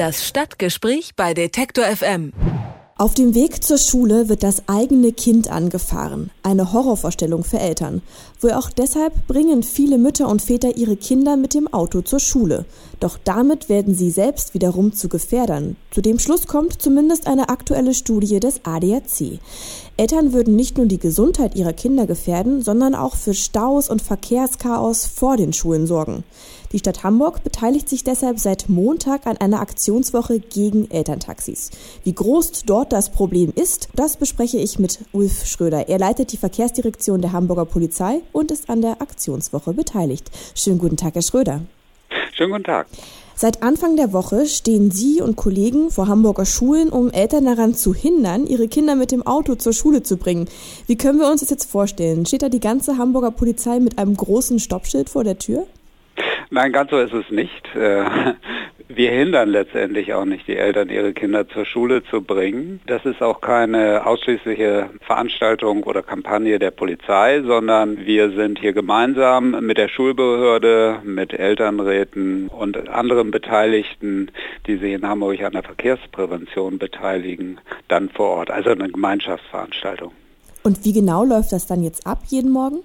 Das Stadtgespräch bei Detektor FM. Auf dem Weg zur Schule wird das eigene Kind angefahren. Eine Horrorvorstellung für Eltern. Wohl auch deshalb bringen viele Mütter und Väter ihre Kinder mit dem Auto zur Schule. Doch damit werden sie selbst wiederum zu Gefährdern. Zu dem Schluss kommt zumindest eine aktuelle Studie des ADAC. Eltern würden nicht nur die Gesundheit ihrer Kinder gefährden, sondern auch für Staus und Verkehrschaos vor den Schulen sorgen. Die Stadt Hamburg beteiligt sich deshalb seit Montag an einer Aktionswoche gegen Elterntaxis. Wie groß dort das Problem ist, das bespreche ich mit Ulf Schröder. Er leitet die Verkehrsdirektion der Hamburger Polizei und ist an der Aktionswoche beteiligt. Schönen guten Tag, Herr Schröder. Schönen guten Tag. Seit Anfang der Woche stehen Sie und Kollegen vor Hamburger Schulen, um Eltern daran zu hindern, ihre Kinder mit dem Auto zur Schule zu bringen. Wie können wir uns das jetzt vorstellen? Steht da die ganze Hamburger Polizei mit einem großen Stoppschild vor der Tür? Nein, ganz so ist es nicht. Äh, wir hindern letztendlich auch nicht die Eltern, ihre Kinder zur Schule zu bringen. Das ist auch keine ausschließliche Veranstaltung oder Kampagne der Polizei, sondern wir sind hier gemeinsam mit der Schulbehörde, mit Elternräten und anderen Beteiligten, die sich in Hamburg an der Verkehrsprävention beteiligen, dann vor Ort. Also eine Gemeinschaftsveranstaltung. Und wie genau läuft das dann jetzt ab jeden Morgen?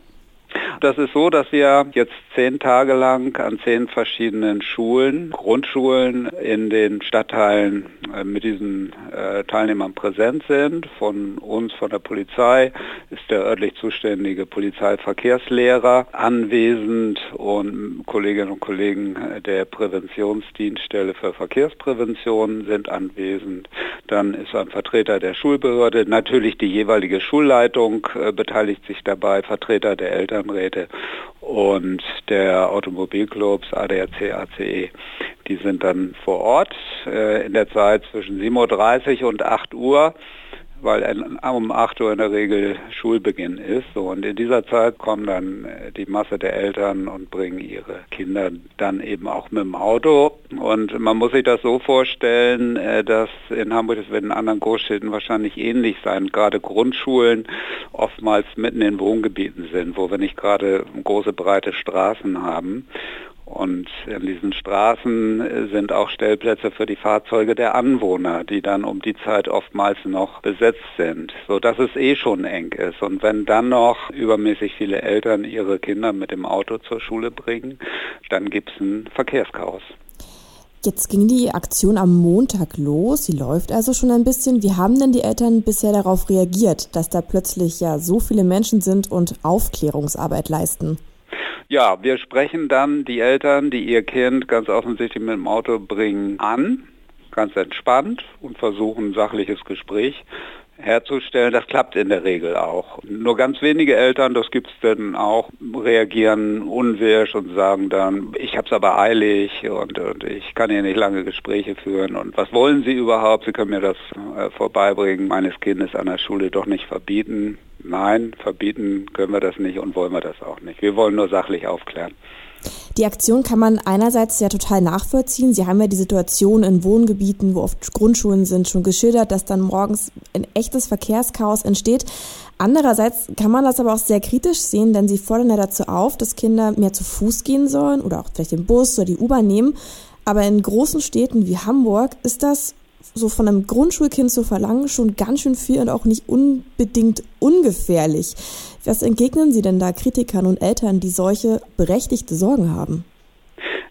Das ist so, dass wir jetzt zehn Tage lang an zehn verschiedenen Schulen, Grundschulen in den Stadtteilen äh, mit diesen äh, Teilnehmern präsent sind. Von uns, von der Polizei, ist der örtlich zuständige Polizeiverkehrslehrer anwesend und Kolleginnen und Kollegen der Präventionsdienststelle für Verkehrsprävention sind anwesend. Dann ist ein Vertreter der Schulbehörde, natürlich die jeweilige Schulleitung äh, beteiligt sich dabei, Vertreter der Elternräte und der Automobilclubs ADAC, ACE. Die sind dann vor Ort äh, in der Zeit zwischen 7.30 Uhr und 8 Uhr weil um 8 Uhr in der Regel Schulbeginn ist. So, und in dieser Zeit kommen dann äh, die Masse der Eltern und bringen ihre Kinder dann eben auch mit dem Auto. Und man muss sich das so vorstellen, äh, dass in Hamburg, das wird in anderen Großstädten wahrscheinlich ähnlich sein, gerade Grundschulen oftmals mitten in Wohngebieten sind, wo wir nicht gerade große breite Straßen haben. Und in diesen Straßen sind auch Stellplätze für die Fahrzeuge der Anwohner, die dann um die Zeit oftmals noch besetzt sind, sodass es eh schon eng ist. Und wenn dann noch übermäßig viele Eltern ihre Kinder mit dem Auto zur Schule bringen, dann gibt es ein Verkehrschaos. Jetzt ging die Aktion am Montag los. Sie läuft also schon ein bisschen. Wie haben denn die Eltern bisher darauf reagiert, dass da plötzlich ja so viele Menschen sind und Aufklärungsarbeit leisten? Ja, wir sprechen dann die Eltern, die ihr Kind ganz offensichtlich mit dem Auto bringen, an, ganz entspannt und versuchen ein sachliches Gespräch herzustellen. Das klappt in der Regel auch. Nur ganz wenige Eltern, das gibt es dann auch, reagieren unwirsch und sagen dann, ich habe es aber eilig und, und, ich kann hier nicht lange Gespräche führen und was wollen Sie überhaupt? Sie können mir das äh, vorbeibringen, meines Kindes an der Schule doch nicht verbieten. Nein, verbieten können wir das nicht und wollen wir das auch nicht. Wir wollen nur sachlich aufklären. Die Aktion kann man einerseits ja total nachvollziehen. Sie haben ja die Situation in Wohngebieten, wo oft Grundschulen sind, schon geschildert, dass dann morgens ein echtes Verkehrschaos entsteht. Andererseits kann man das aber auch sehr kritisch sehen, denn sie fordern ja dazu auf, dass Kinder mehr zu Fuß gehen sollen oder auch vielleicht den Bus oder die U-Bahn nehmen. Aber in großen Städten wie Hamburg ist das so von einem Grundschulkind zu verlangen schon ganz schön viel und auch nicht unbedingt ungefährlich. Was entgegnen Sie denn da Kritikern und Eltern, die solche berechtigte Sorgen haben?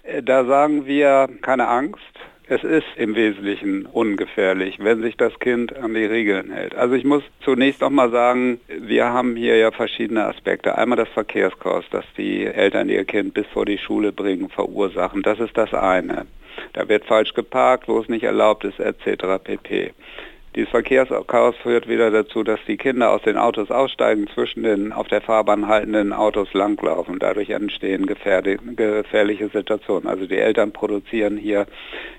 Äh, da sagen wir keine Angst. Es ist im Wesentlichen ungefährlich, wenn sich das Kind an die Regeln hält. Also ich muss zunächst noch mal sagen, wir haben hier ja verschiedene Aspekte. Einmal das Verkehrschaos, das die Eltern ihr Kind bis vor die Schule bringen, verursachen. Das ist das eine. Da wird falsch geparkt, wo es nicht erlaubt ist, etc. pp. Dieses Verkehrschaos führt wieder dazu, dass die Kinder aus den Autos aussteigen, zwischen den auf der Fahrbahn haltenden Autos langlaufen. Dadurch entstehen gefährliche Situationen. Also die Eltern produzieren hier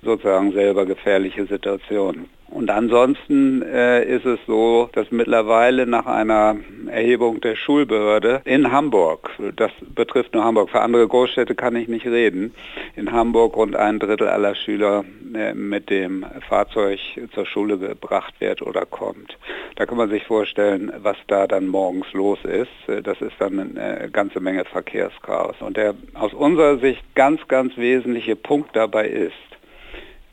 sozusagen selber gefährliche Situationen. Und ansonsten äh, ist es so, dass mittlerweile nach einer Erhebung der Schulbehörde in Hamburg, das betrifft nur Hamburg, für andere Großstädte kann ich nicht reden, in Hamburg rund ein Drittel aller Schüler äh, mit dem Fahrzeug zur Schule gebracht wird oder kommt. Da kann man sich vorstellen, was da dann morgens los ist. Das ist dann eine ganze Menge Verkehrschaos. Und der aus unserer Sicht ganz, ganz wesentliche Punkt dabei ist,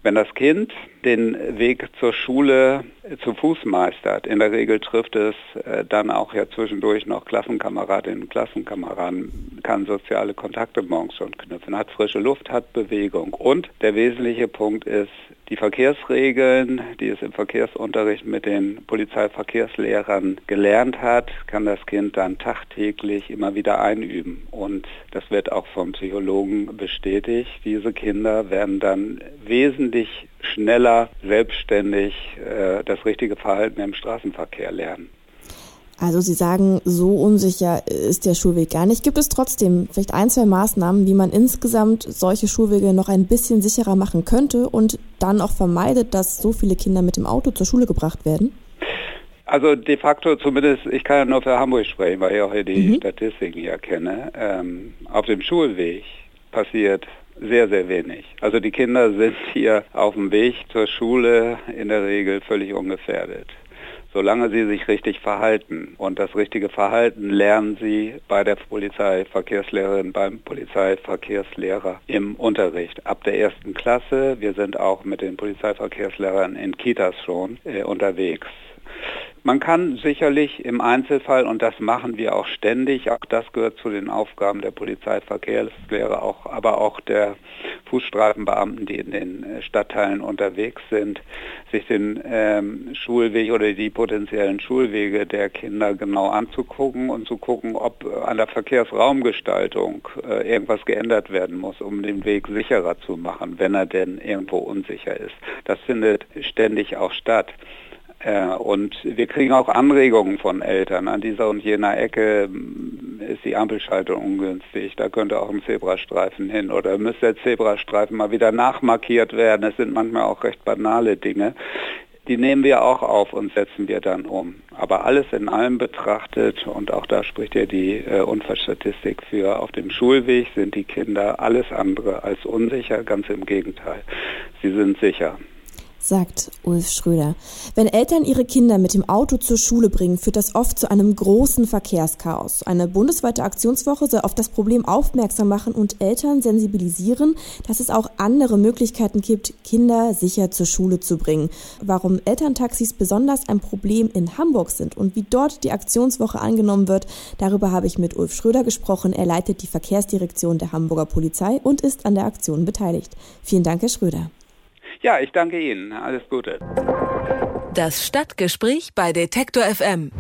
Wenn das Kind den Weg zur Schule zu Fuß meistert, in der Regel trifft es äh, dann auch ja zwischendurch noch Klassenkameradinnen und Klassenkameraden, kann soziale Kontakte morgens schon knüpfen, hat frische Luft, hat Bewegung. Und der wesentliche Punkt ist, die Verkehrsregeln, die es im Verkehrsunterricht mit den Polizeiverkehrslehrern gelernt hat, kann das Kind dann tagtäglich immer wieder einüben. Und das wird auch vom Psychologen bestätigt. Diese Kinder werden dann wesentlich schneller selbstständig äh, das richtige Verhalten im Straßenverkehr lernen. Also Sie sagen, so unsicher ist der Schulweg gar nicht. Gibt es trotzdem vielleicht ein, zwei Maßnahmen, wie man insgesamt solche Schulwege noch ein bisschen sicherer machen könnte und dann auch vermeidet, dass so viele Kinder mit dem Auto zur Schule gebracht werden? Also de facto zumindest, ich kann ja nur für Hamburg sprechen, weil ich auch hier die mhm. Statistiken hier kenne. Ähm, auf dem Schulweg passiert sehr, sehr wenig. Also die Kinder sind hier auf dem Weg zur Schule in der Regel völlig ungefährdet solange sie sich richtig verhalten. Und das richtige Verhalten lernen sie bei der Polizeiverkehrslehrerin, beim Polizeiverkehrslehrer im Unterricht. Ab der ersten Klasse, wir sind auch mit den Polizeiverkehrslehrern in Kitas schon äh, unterwegs. Man kann sicherlich im Einzelfall, und das machen wir auch ständig, auch das gehört zu den Aufgaben der Polizeiverkehrslehre, auch, aber auch der Fußstreifenbeamten, die in den äh, Stadtteilen unterwegs sind, sich den ähm, Schulweg oder die potenziellen Schulwege der Kinder genau anzugucken und zu gucken, ob an der Verkehrsraumgestaltung äh, irgendwas geändert werden muss, um den Weg sicherer zu machen, wenn er denn irgendwo unsicher ist. Das findet ständig auch statt. Und wir kriegen auch Anregungen von Eltern. An dieser und jener Ecke mm, ist die Ampelschaltung ungünstig. Da könnte auch ein Zebrastreifen hin oder müsste der Zebrastreifen mal wieder nachmarkiert werden. Es sind manchmal auch recht banale Dinge. Die nehmen wir auch auf und setzen wir dann um. Aber alles in allem betrachtet, und auch da spricht ja die äh, Unfallstatistik für, auf dem Schulweg sind die Kinder alles andere als unsicher, ganz im Gegenteil. Sie sind sicher sagt Ulf Schröder. Wenn Eltern ihre Kinder mit dem Auto zur Schule bringen, führt das oft zu einem großen Verkehrschaos. Eine bundesweite Aktionswoche soll auf das Problem aufmerksam machen und Eltern sensibilisieren, dass es auch andere Möglichkeiten gibt, Kinder sicher zur Schule zu bringen. Warum Elterntaxis besonders ein Problem in Hamburg sind und wie dort die Aktionswoche angenommen wird, darüber habe ich mit Ulf Schröder gesprochen. Er leitet die Verkehrsdirektion der Hamburger Polizei und ist an der Aktion beteiligt. Vielen Dank, Herr Schröder. Ja, ich danke Ihnen. Alles Gute. Das Stadtgespräch bei Detektor FM.